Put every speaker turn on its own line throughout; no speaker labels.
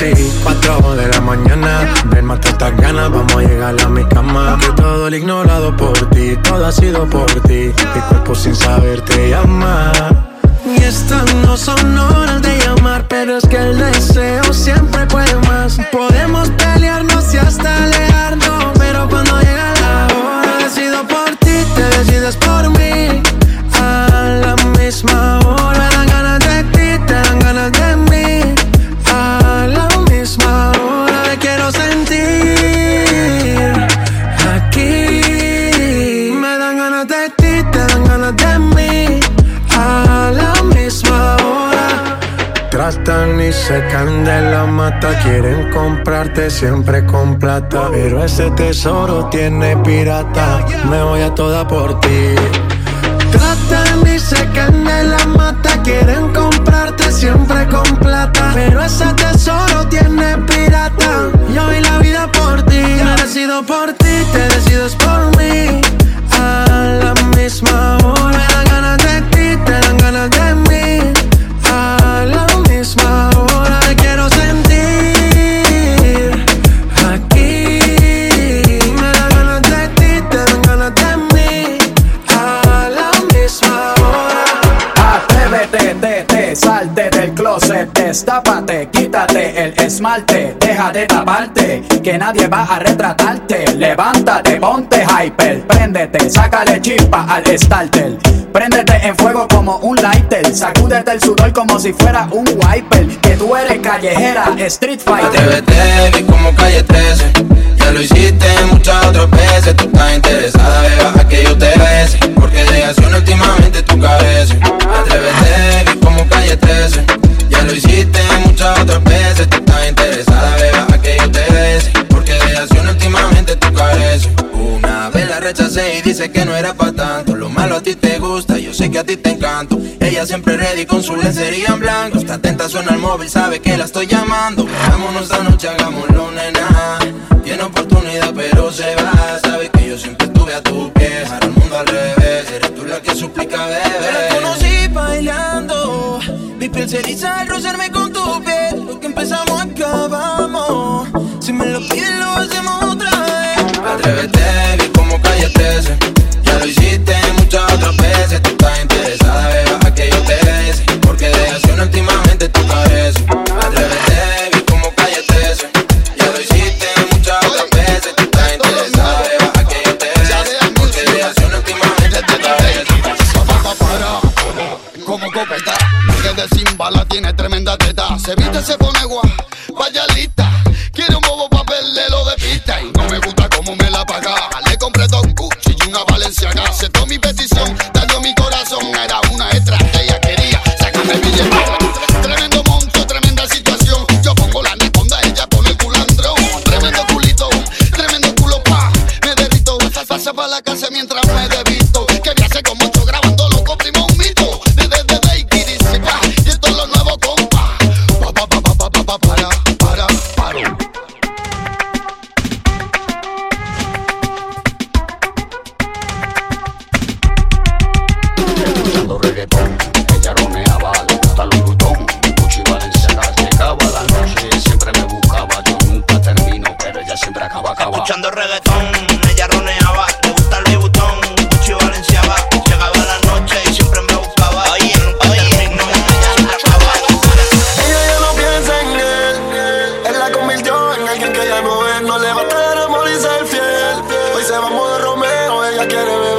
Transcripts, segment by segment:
Y cuatro de la mañana. Ven, mata estas ganas, vamos a llegar a mi cama. Que todo el ignorado por ti, todo ha sido por ti. Mi cuerpo sin saber te llama. Y estas no son horas de llamar, pero es que el deseo siempre puede más. Podemos pelearnos y hasta alejarnos, pero cuando llega la hora, decido por ti, te decides por mí. A la misma Tratan y se caen de la mata. Quieren comprarte siempre con plata. Pero ese tesoro tiene pirata. Me voy a toda por ti. Tratan y se caen de la mata. Quieren comprarte siempre con plata. Pero ese tesoro tiene pirata. Yo vi la vida por ti. Me decido por ti,
destápate, quítate el esmalte, deja de taparte, que nadie va a retratarte. Levántate, ponte hyper, préndete, sácale chispa al starter. Préndete en fuego como un lighter, sacúdete el sudor como si fuera un wiper. Que tú eres callejera, street fighter.
Atrévete, como calle 13. Ya lo hiciste muchas otras veces. Tú estás interesada, beba, a que yo te bese. Porque de acción últimamente tú careces. Atrévete, como calle 13. Lo hiciste muchas otras veces. Tú estás interesada, beba, a que yo te bese. Porque de acción últimamente tú careces. Una vez la rechacé y dice que no era pa' tanto. Lo malo a ti te gusta, yo sé que a ti te encanto. Ella siempre ready con su lencería en blanco. Está atenta, suena el móvil, sabe que la estoy llamando. Veámonos esta noche, hagámoslo, nena.
Piel se eriza al rozarme con tu piel. Lo que empezamos acabamos. Si me lo piden, lo hacemos otra vez.
Atrévete, vi como 13. Ya lo hiciste
no le va a estar amor y ser fiel. Hoy se va a modo Romeo, ella quiere ver.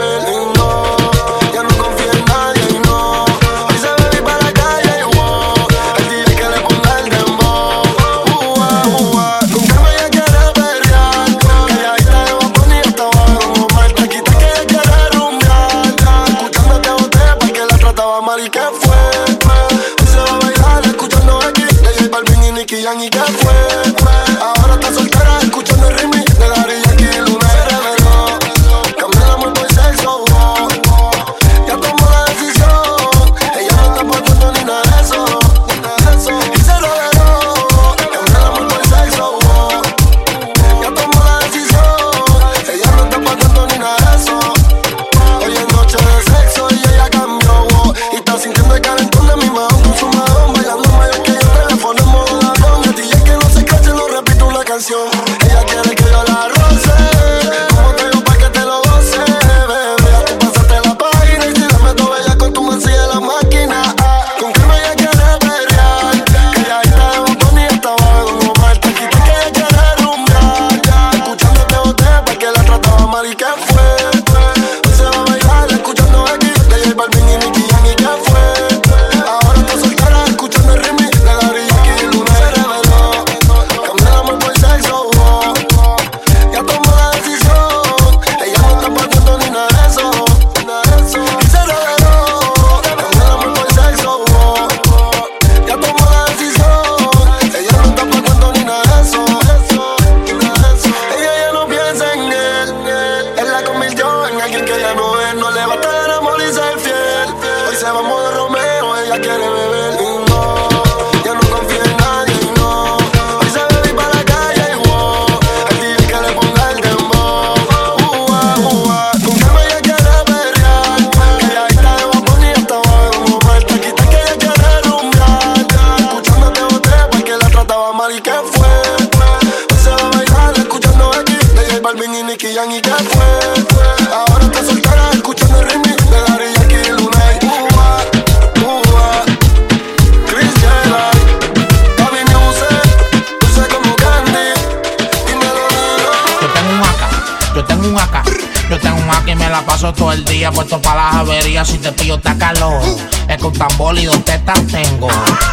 el
día puesto para las averías. Si te pillo, está calor. Es que un tambor y dos tetas tengo.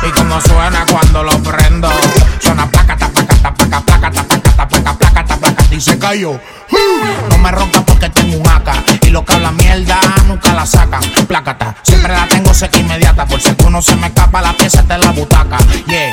Y como suena cuando lo prendo, suena placa, tapaca, tapaca, placa, tapaca, tapaca, placa, tapaca, y se cayó. No me roncas porque tengo un AK Y lo que habla mierda nunca la sacan Plácata, siempre la tengo seca inmediata Por si alguno se me escapa la pieza está en la butaca Yeah,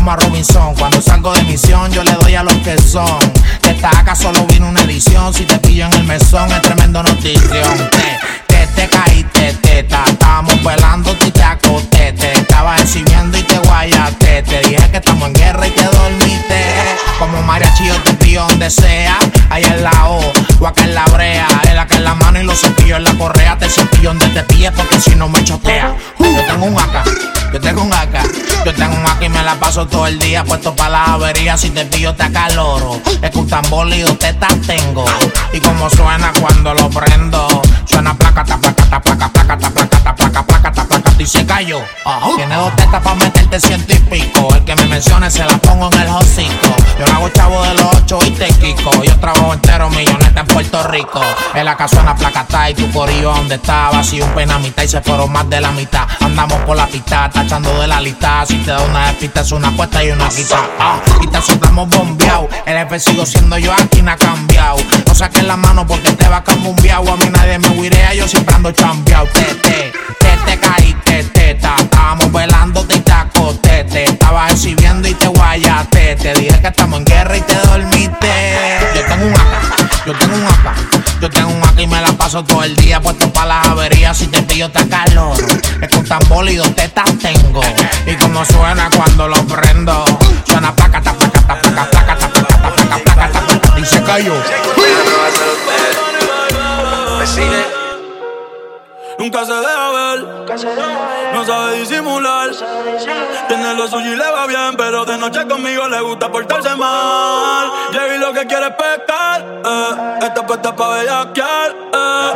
como a Robinson. Cuando salgo de misión, yo le doy a los que son. De esta solo vino una edición. Si te pillo en el mesón, es tremendo notición. Te, te, te caíste, teta. Estábamos velando y te acosté. Te estaba exhibiendo y te guayaste. Te dije que estamos en guerra y te dormiste. Como mariachi yo te pillo donde sea. Allá en la O, o acá en la brea. El acá en la mano y los cepillos en la correa. Te cepillo donde te pille porque si no me chotea. Yo tengo un AK, yo tengo un AK. Yo tengo un AK y me la paso todo el día puesto para las averías. Si te pillo te acaloro. Es que un tambor y tetas tengo. Y como suena cuando lo prendo. Suena placa, ta, placa, ta, placa, placa, ta, placa, ta, placa, placa, ta, placa, y se cayó. Tiene dos tetas para meterte ciento y pico. El que me mencione se la pongo en el hocico. Yo no hago chavo de los ocho y te quico. Yo trabajo entero milloneta en Puerto Rico. En la casa una placa está y tu corillo donde estaba. Si un pena mitad y se fueron más de la mitad. Andamos por la pista, tachando de la lista. Si te da una despista es una apuesta y una quita. Ah, y te soltamos bombeado. El F sigo siendo yo aquí, no ha cambiado. No saques la mano porque te va a cambiar. A mí nadie me huirea, yo siempre ando chambeado. Te, te, te, te caíste, teta. Estábamos velándote y te acosté. Te estabas exhibiendo y te guayaste. Te dije que estamos en guerra y te dormiste. Yo tengo un AK, yo tengo un AK. Yo tengo un AK y me la paso todo el día puesto para las averías. Si te pillo te calor. Es que un tambor y tengo. Y como suena cuando lo prendo. Suena placa, ta, placa, ta, placa, placa, ta, placa, ta, placa, placa, ta, placa, y se cayó.
Nunca se deja ver, no sabe disimular. Tiene lo suyo y le va bien, pero de noche conmigo le gusta portarse mal. Llegué lo que quiere es pescar, eh. Esta puesta pa' bellaquear, eh.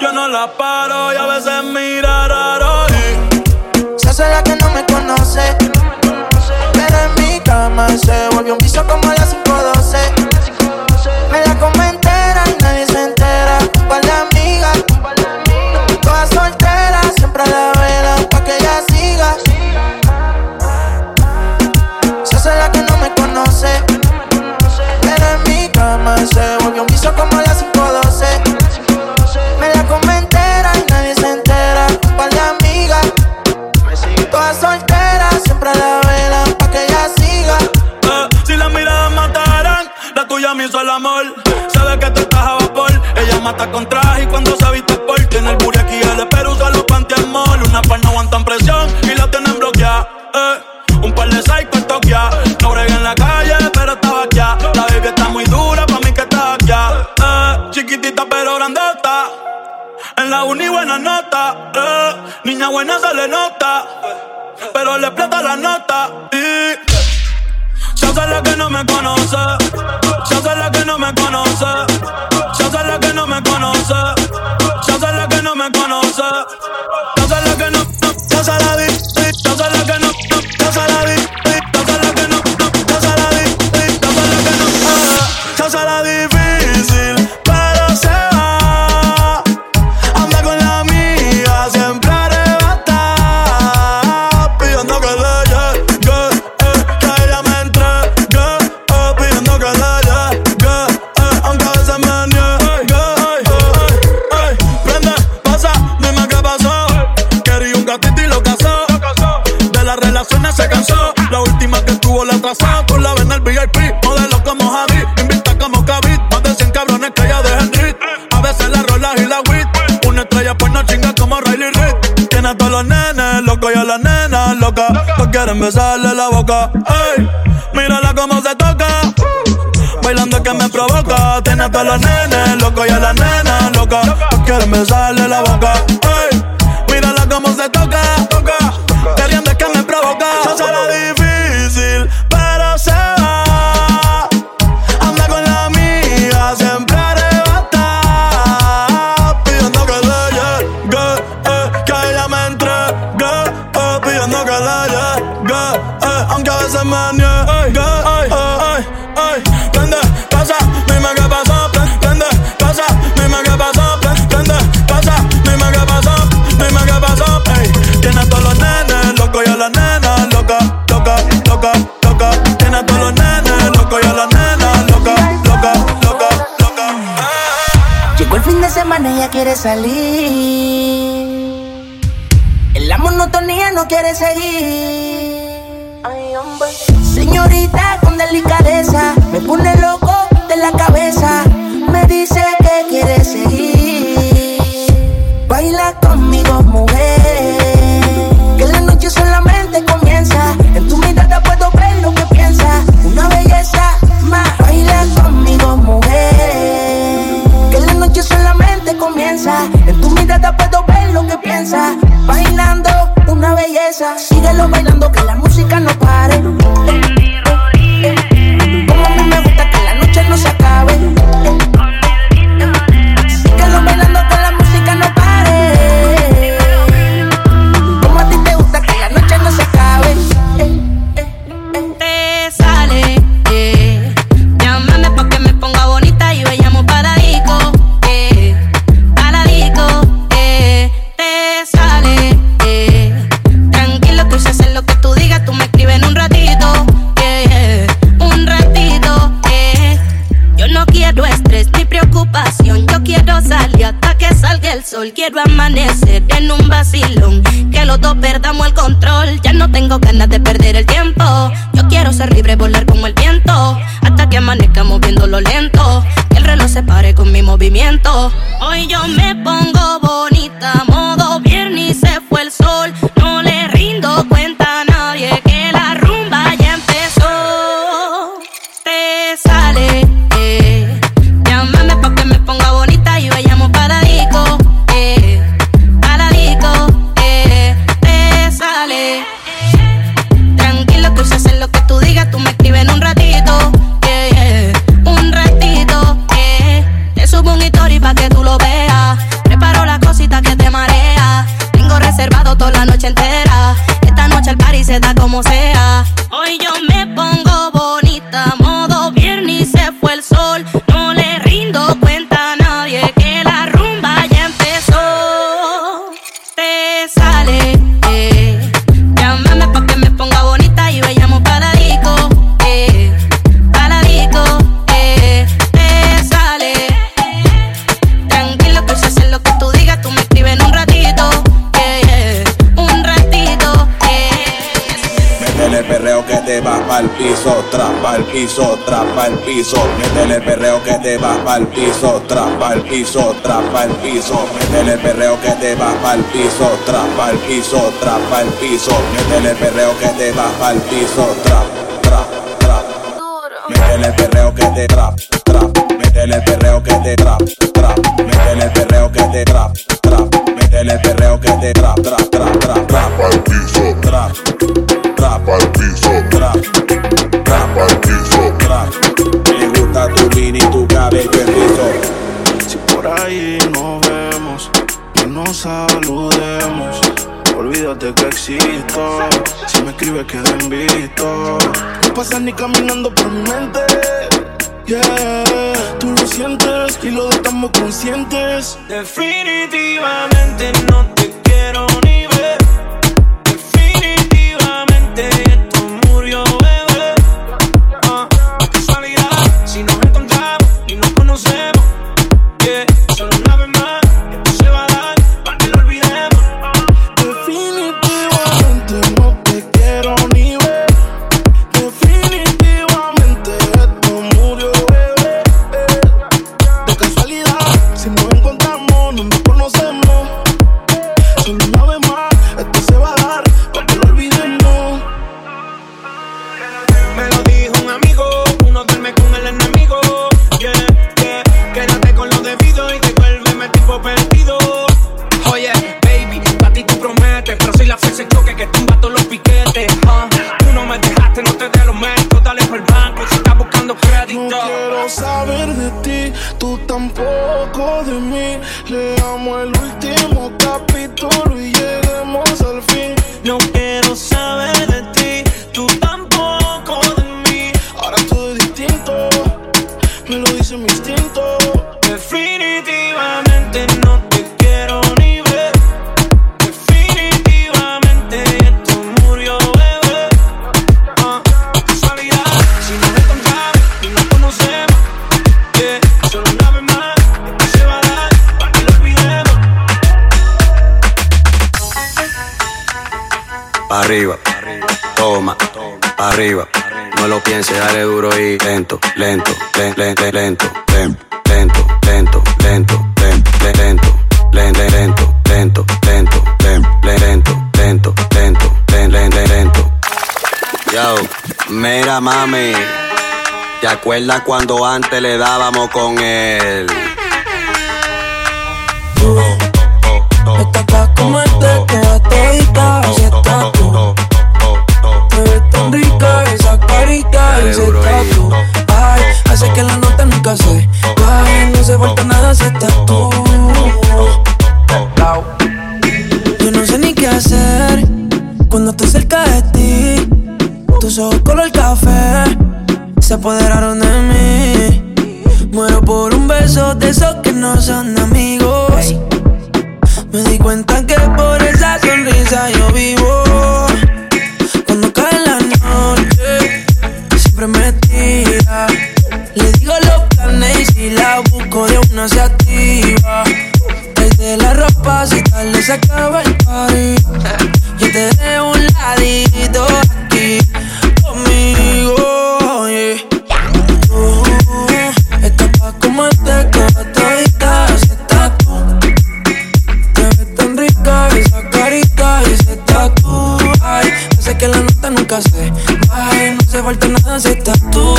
Yo no la paro y a veces mira raro. y
Se hace la que no me conoce. Pero en mi cama se volvió un piso como a las 512. Me la come
mata con traje y cuando se quieren besarle la boca. Ey, mírala cómo se toca. Bailando que me provoca. Tiene a todos los nenes loco y a la nena loca. Quieren besarle la boca. Ey,
salir.
piso, trapa el piso, métele el perreo que te baja al piso, trapa el piso, trapa el piso, métele el perreo que te baja
al piso,
trapa. ni caminando por mi mente. Yeah, tú lo sientes y lo estamos conscientes.
Definitivamente no te quiero.
arriba, toma, arriba. No lo pienses, dale duro y lento, lento, lento, lento, lento, lento, lento, lento, lento, lento, lento, lento, lento, lento, lento, lento, lento, lento. Yo, mira mami, ¿te acuerdas cuando antes le dábamos con él?
Dale duro. la nota nunca se baje. No se falta nada si estás tú.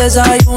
desire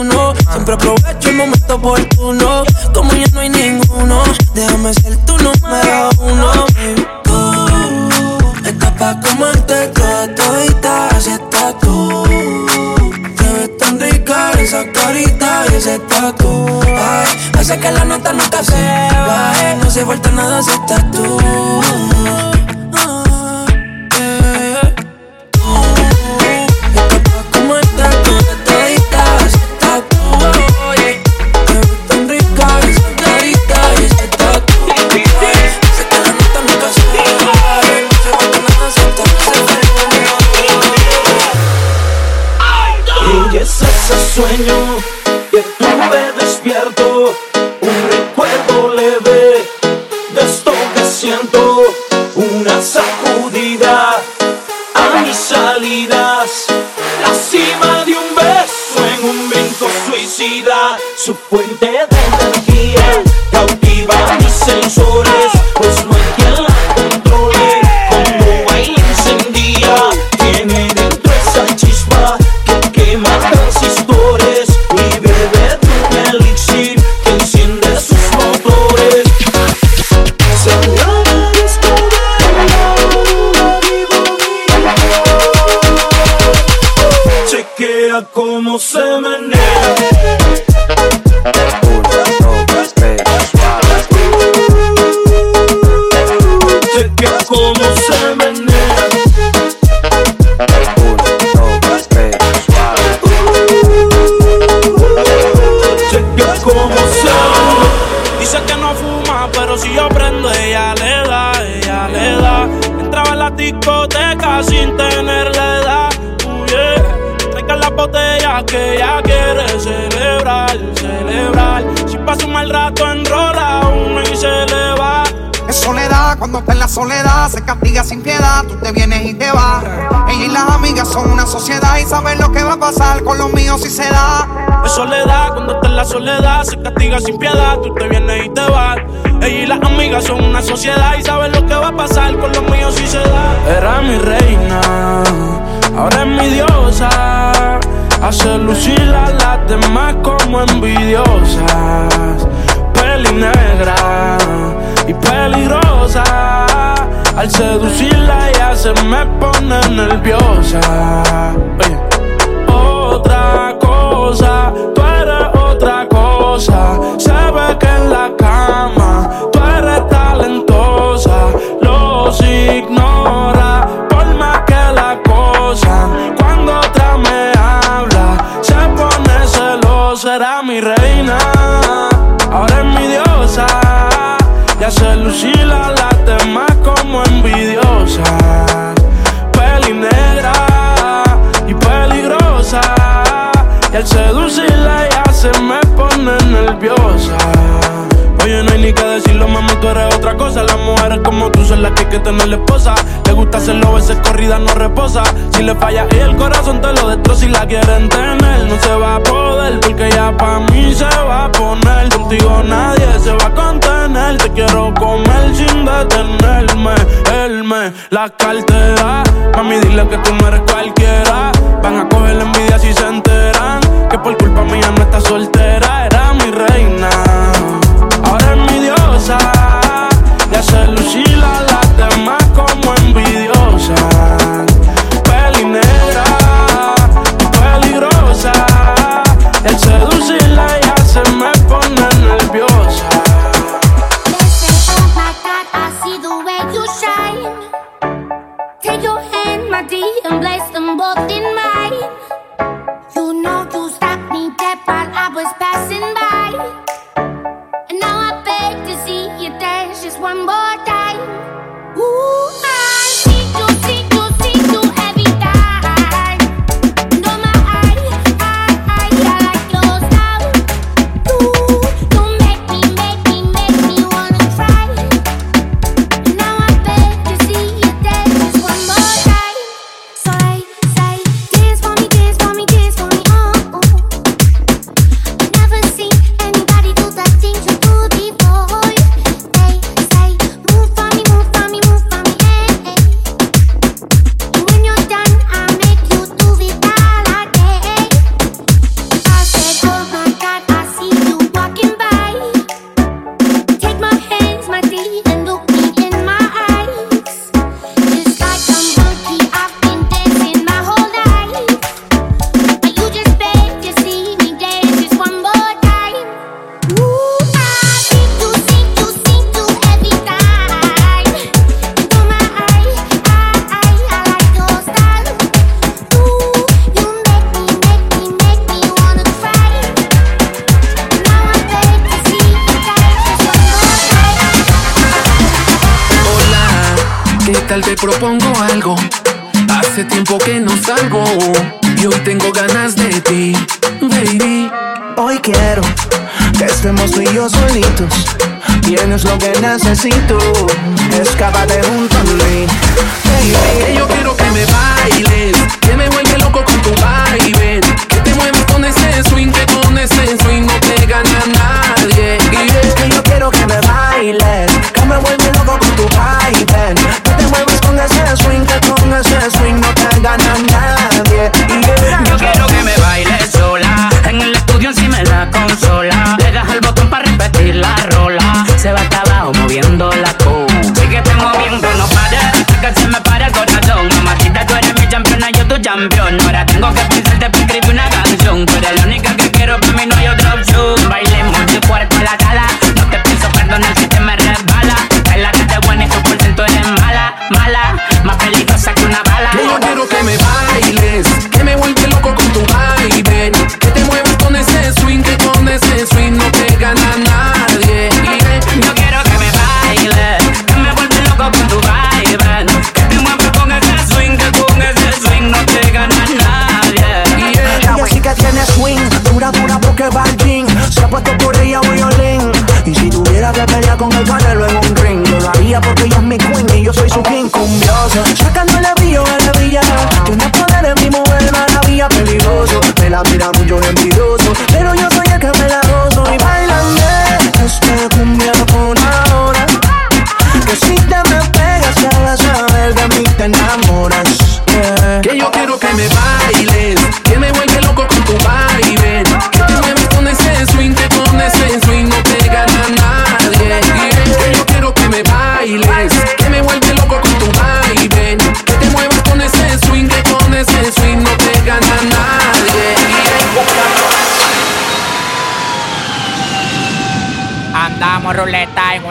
suicida, su fuente de
soledad, cuando está en la soledad se castiga sin piedad, tú te vienes y te vas. Ella las amigas son una sociedad y saben lo que va a pasar con los míos si se da.
Era mi reina, ahora es mi diosa. Hace lucir a las demás como envidiosas. Peli negra y peligrosa. Al seducirla ella se me pone nerviosa. Tú eres otra cosa. Se ve que en la cama tú eres talentosa. Los ignora por más que la cosa. Cuando otra me habla, se pone celosa. Era mi reina, ahora es mi diosa. Y hace lucir a las demás como envidiosas. Peli negra al seducirla ella se me pone nerviosa. Oye, no hay ni que decirlo, mami, tú eres otra cosa. Las mujeres como tú son las que hay que tener esposa. Le gusta hacerlo, veces corrida no reposa. Si le falla y el corazón te lo destroza y la quieren tener. No se va a poder porque ya pa' mí se va a poner. Contigo nadie se va a contener. Te quiero comer sin detenerme. Él me la cartera. Mami, dile que tú no eres cualquiera. Van a coger la envidia si se enteran. Que por culpa mía no está soltera. Era mi reina. Ahora es mi diosa. Y hace lucir a las demás como envidiosa. Peli negra, peligrosa. Y
solitos. Tienes lo que necesito. Escápate junto a mí. Baby.
Yo quiero que me bailes, que me vuelve loco con tu baile. Que te muevas con ese swing, que
campeón. Ahora tengo que
king cumbioso. Sacándole brillo a la villa. Tiene poder en mi mujer, maravilla peligroso. Me la mira mucho envidioso, pero yo soy el que me la gozo. Y bailan este cumbia por ahora. Que si te me pegas, ya vas a ver de mí te enamoras.
En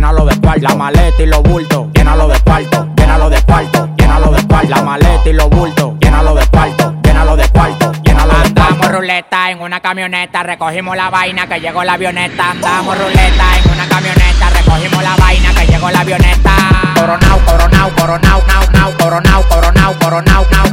llénalo de cuarto. La maleta y los bultos, llénalo de cuarto, llénalo de cuarto, llénalo de cuarto. La maleta y los bultos, llénalo de cuarto, llénalo de cuarto, llénalo de cuarto. Andamos ruleta en una camioneta, recogimos la vaina que llegó la avioneta. Andamos ruleta en una camioneta, recogimos la vaina que llegó la avioneta. Coronao, coronao, coronao, nao, nao, coronao, coronao, coronao, nao,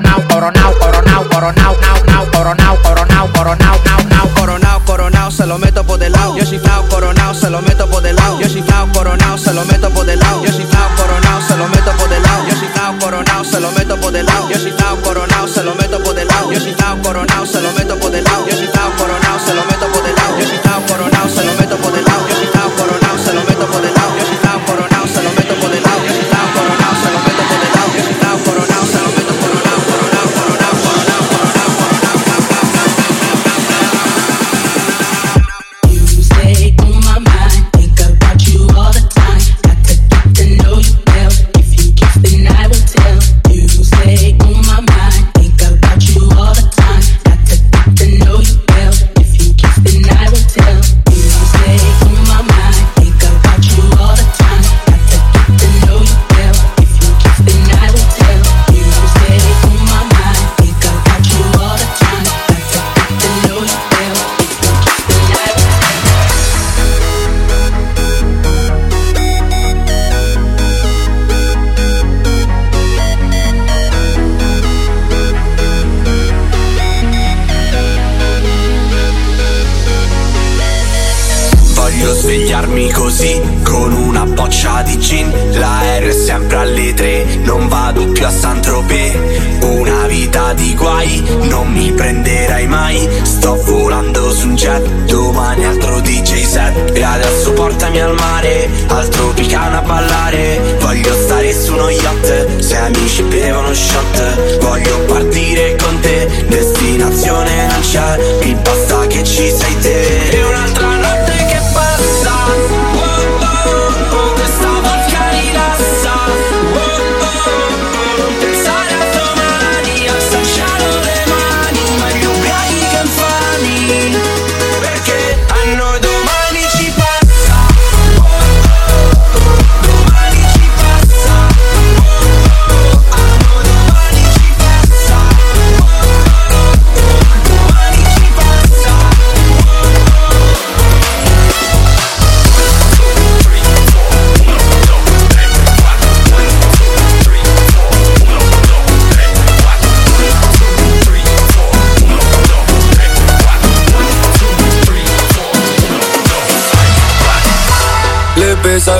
di guai, non mi prenderai mai. Sto volando su un jet, domani altro DJ 27 e adesso portami al mare. Al tropicana a ballare Voglio stare su uno yacht. Se amici bevono shot Voglio partire con te. Destinazione non c'è. Mi basta che ci sei te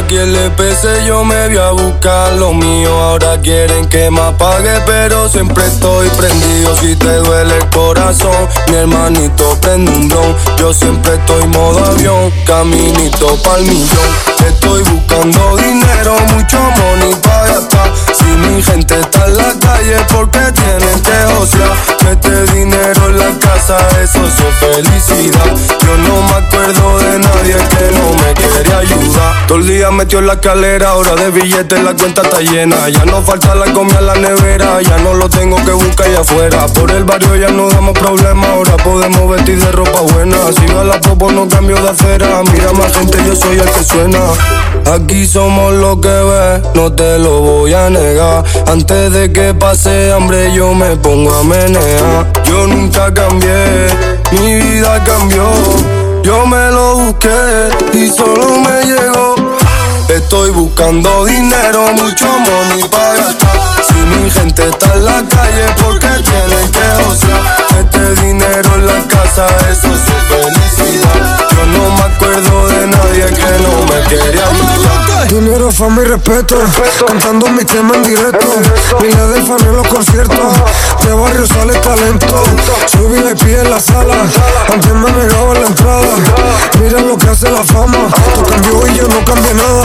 quien le pese, yo me voy a buscar lo mío. Ahora quieren que me apague, pero siempre estoy prendido. Si te duele el corazón, mi hermanito prende un blon. Yo siempre estoy modo avión, caminito pa'l millón. Estoy buscando dinero, mucho money para gastar. Si mi gente está en la calle, porque tienen que josear. Mete dinero en la casa, eso es felicidad. Yo no me acuerdo de nadie que Todo el día metió en la escalera, ahora de billetes la cuenta está llena. Ya no falta la comida en la nevera, ya no lo tengo que buscar allá afuera. Por el barrio ya no damos problemas, ahora podemos vestir de ropa buena. Si va la popo no cambio de acera, mira más gente, yo soy el que suena. Aquí somos lo que ves, no te lo voy a negar. Antes de que pase hambre yo me pongo a menear. Yo nunca cambié, mi vida cambió. Yo me lo busqué y solo me llegó. Estoy buscando dinero, mucho money para gastar. Mi gente está en la calle, porque tienen que josear. Este dinero en la casa, eso es su felicidad. Yo no me acuerdo de nadie que no me quería ayudar.
Dinero, fama y respeto, cantando mi tema en directo. Miles de fans en los conciertos, de barrio sale talento. Soy VIP en la sala, antes me negaba la entrada. Mira lo que hace la fama, tú cambió y yo no cambié nada.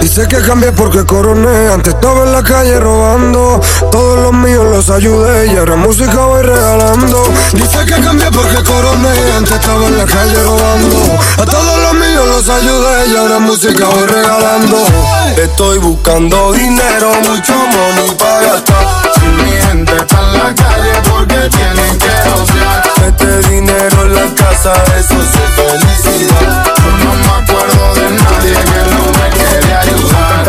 Dice que cambié porque coroné, antes estaba en la calle robando. Todos los míos los ayudé y ahora música voy regalando. Dice que cambié porque coroné, antes estaba en la calle robando. A todos los míos los ayudé y ahora música voy regalando.
Estoy buscando dinero, mucho money para gastar.
Si mi gente está en la calle porque tienen que josear.
Este dinero en la casa, eso es su felicidad.
Yo no me acuerdo de nadie que no me quiere ayudar.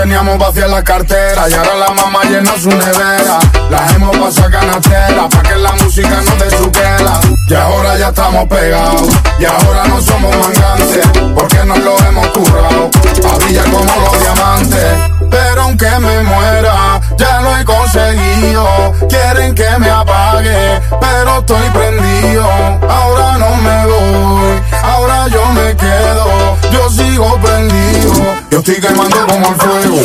Teníamos vacía la cartera y ahora la mamá llena su nevera. Las hemos pasado canastera pa' que la música no te suquela. Y ahora ya estamos pegados y ahora no somos mangantes porque nos lo hemos currado. A como los diamantes. Pero aunque me muera, ya lo he conseguido. Quieren que me apague, pero estoy prendido. Ahora no me voy, ahora yo me quedo. Yo sigo prendido, yo estoy quemando como el fuego.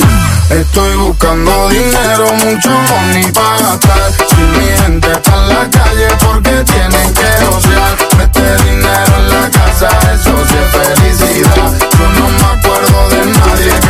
Estoy buscando dinero, mucho money para gastar. Si mi gente está en la calle, porque tienen que josear. Mete dinero en la casa, eso sí es felicidad. Yo no me acuerdo de nadie que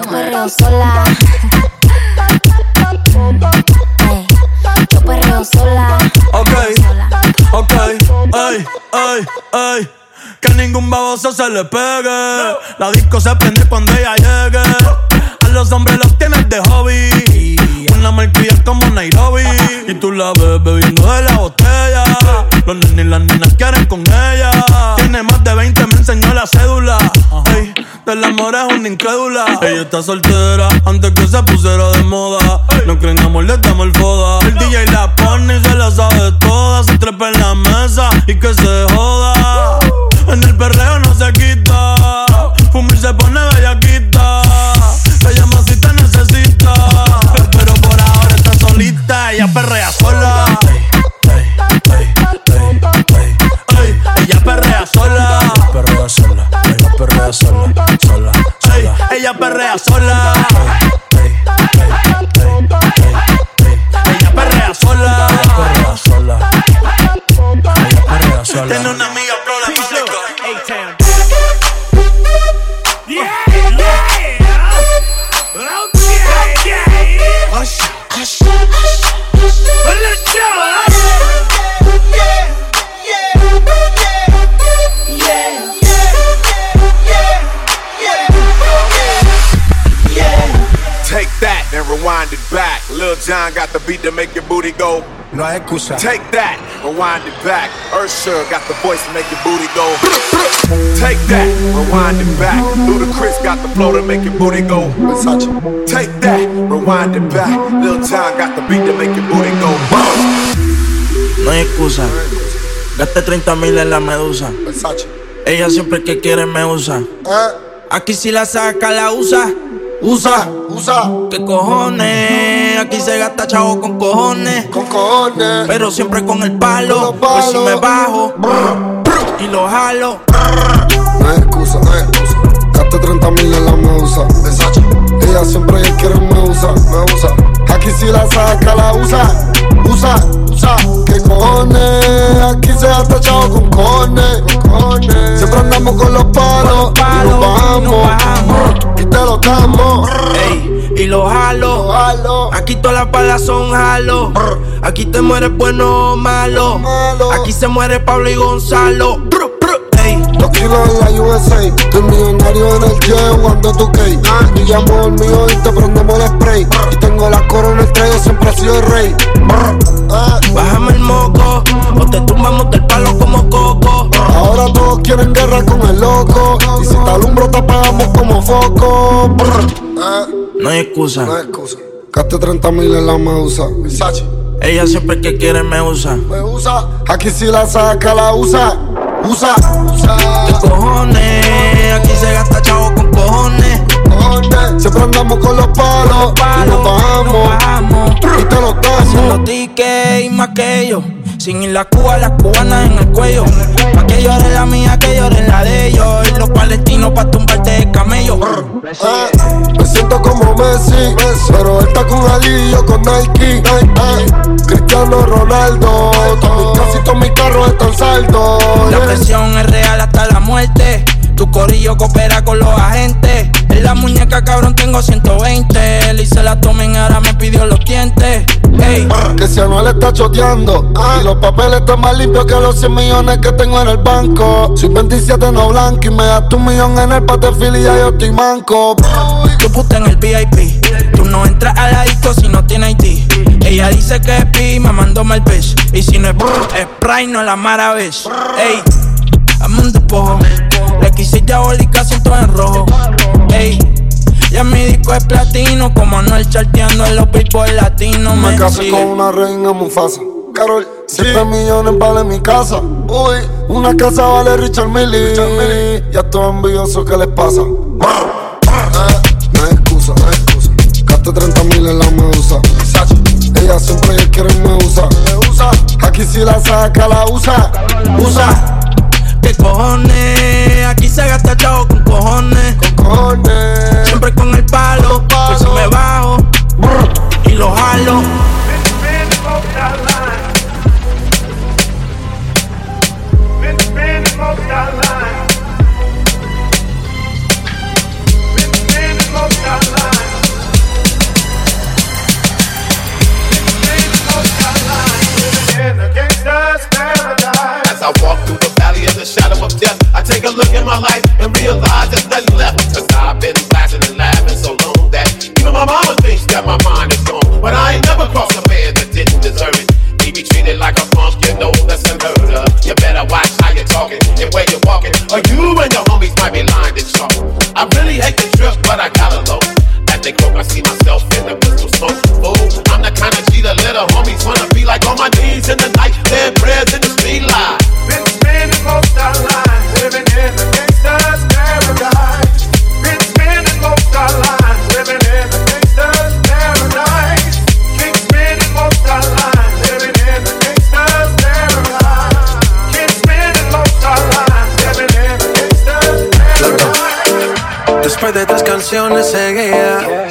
Yo perreo sola. Ey, Yo perreo sola.
Ok, ok, ay, ay, ay. Que ningún baboso se le pegue. La disco se prende cuando ella llegue. A los hombres los tienes de hobby. Una marquilla como Nairobi. Y tú la ves bebiendo de la botella. Los nenes y las nenas Del amor es una incrédula. Ella está soltera antes que se pusiera de moda. No creen amor, le damos el foda. El DJ la pone y se la sabe toda. Se trepa en la mesa y que se joda. perreo no se quita. Fumir se pone bellaquita. Ella más si te necesita. Pero por ahora está solita. Ella perrea sola. Ella perrea sola.
Perrea sola, ella perrea sola.
Ella perrea sola. Ella perrea sola.
Perrea sola. Ella perrea sola.
Tiene una amiga
John got the beat to make your booty go.
No hay excusa.
Take that, rewind it back. Ursula got the voice to make your booty go. Take that, rewind it back. Ludacris got the flow to make your booty go. Versace. Take that, rewind it back. Lil John got the beat to make your booty go.
No hay excusa. Gaste 30 mil en la medusa. Ella siempre que quiere me usa. Aquí si la saca, la usa. Usa, usa. ¿Qué cojones? Aquí se gasta chavo con cojones. Con cojones. Pero siempre con el palo. Pues si me bajo y lo jalo.
No hay excusa, no hay excusa. Gaste 30 mil en la medusa. Ella siempre que quiere me usa, me usa. Aquí si la saca, la usa. Usa, usa. ¿Qué cojones? Aquí se gasta chavo con cojones. Con cojones. Siempre andamos con los palos. y nos bajamos. Y te lo damos.
Ey, y lo jalo. Aquí todas las balas son jalo. Aquí te mueres bueno o malo. Aquí se muere Pablo y Gonzalo.
Kilos en la USA. Millonario en el jet jugando tu cake. Y llamo el mío y te prendemos el spray. Y tengo la corona estrella, siempre he sido el rey.
Bájame el moco. O te tumbamos del palo como coco.
Ahora todos quieren guerra con el loco. Y si te alumbro, te apagamos como foco.
No hay excusa.
No hay excusa. Gaste 30 mil en la medusa.
Ella siempre que quiere me usa.
Me usa. Aquí si la saca, la usa. Usa,
¿Qué
usa.
cojones? Aquí se gasta chavo con cojones.
Cojones. Siempre andamos con los palos. Y nos bajamos. Y te lo
Haciendo
damos.
tickets y más que ellos. Sin ir la Cuba, las cubanas en el cuello. Pa' que llore la mía, que llore la de ellos. Y los palestinos pa' tumbarte de camello.
Eh, me siento como Messi, pero él está con Ali y yo con Nike. Eh, Cristiano Ronaldo, todos mis carros están saldos.
La presión es real hasta la muerte. Tu corillo coopera con los agentes. En la muñeca, cabrón, tengo 120. Le hice la tomen, ahora me pidió los dientes. Ey,
Que si Anuel está choteando Y los papeles están más limpios que los 100 millones que tengo en el banco Soy 27 no blanco y me das un millón en el patefil y ya yo estoy manco
tu puta en el VIP. Tú no entras a la disco si no tienes ID. Ella dice que es pi, me mandó mal bitch. Y si no es brr, es Sprite, no la maravilla. Ey, dame un despojo. Le quise diabólica, siento en rojo. Ey, ya mi disco es platino. Como Anuel charteando en los billboard latinos.
Me
Me
casé
sigue.
con una reina Mufasa Carol, 7 millones vale mi casa Uy, una casa vale Richard Millie Ya estoy envidioso, ¿qué les pasa? Eh, no hay excusa, no hay excusa Gaste 30 mil en la medusa Ella siempre que quiere me usa Me usa Aquí si la saca, la usa Usa
¿Qué cojones? Aquí se gasta chavo con cojones.
Con cojones.
Life
Después de tres canciones seguía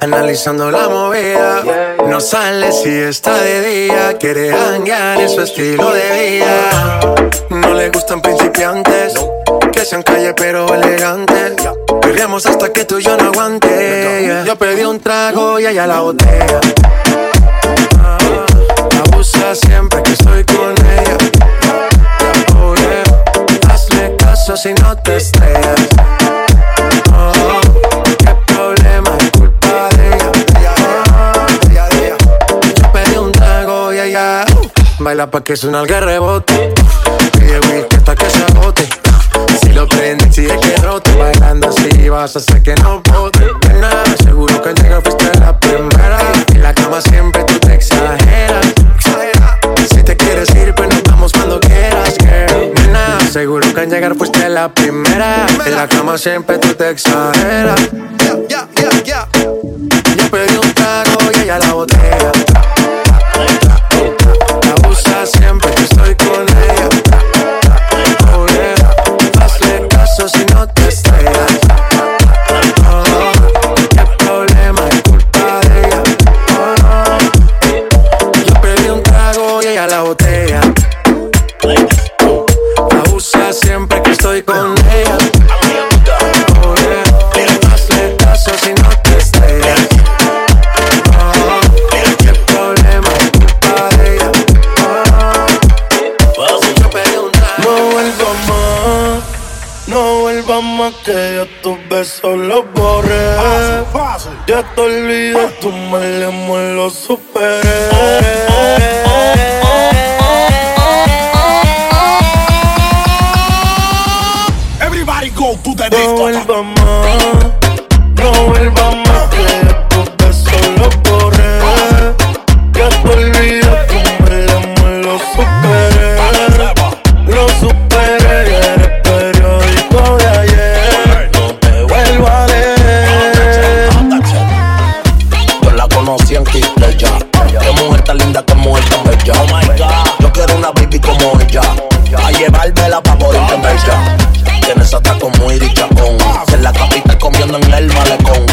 Analizando la movida. No sale si está de día Quiere hanguear en su estilo de vida. No le gustan principiantes Que sean calle pero elegantes. Perriamos hasta que tú y yo no aguante. Yo pedí un trago y ella la botella Ah, Abusa siempre que estoy con ella. Oh Hazle caso si no te estrellas baila pa' que suena el rebote. Pide whisky hasta que se agote. Si lo prende, sigue que rote. Bailando así vas a hacer que no bote. Nena, seguro que al llegar fuiste la primera. En la cama siempre tú te exageras. Si te quieres ir, pues nos vamos cuando quieras, girl. Nena, seguro que al llegar fuiste la primera. En la cama siempre tú te exageras.
Besos los borré. Ya te olvidé, tu mal amor lo superé.
Llevármela pa' morirte en bella Tiene ese atraco muy richacón En la capital comiendo en el malecón.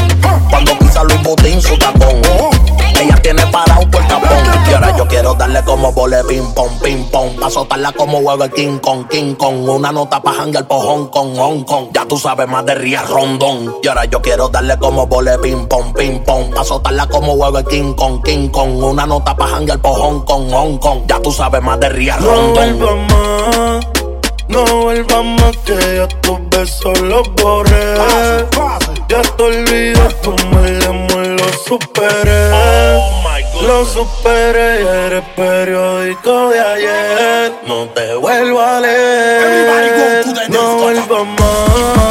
Cuando pisa Luis Butín su tacón. Ella tiene parado Y ahora yo quiero darle como vole ping pong, ping pong. Pa' soltarla como huevo el King Kong, King Kong. Una nota pa' janguear por Hong Kong, Hong Kong. Ya tú sabes más de Ría Rondón. Y ahora yo quiero darle como vole ping pong, ping pong. Pa' soltarla como huevo el King Kong, King Kong. Una nota pa' janguear por Hong Kong, Hong Kong. Ya tú sabes más de Ría
No
Rondón.
vuelvas más, no vuelvas más que yo tus besos los borré. Ya te olvidé, tu amor lo superé. Lo superé, eres periódico de ayer. No te vuelvo a leer. No vuelvas
Everybody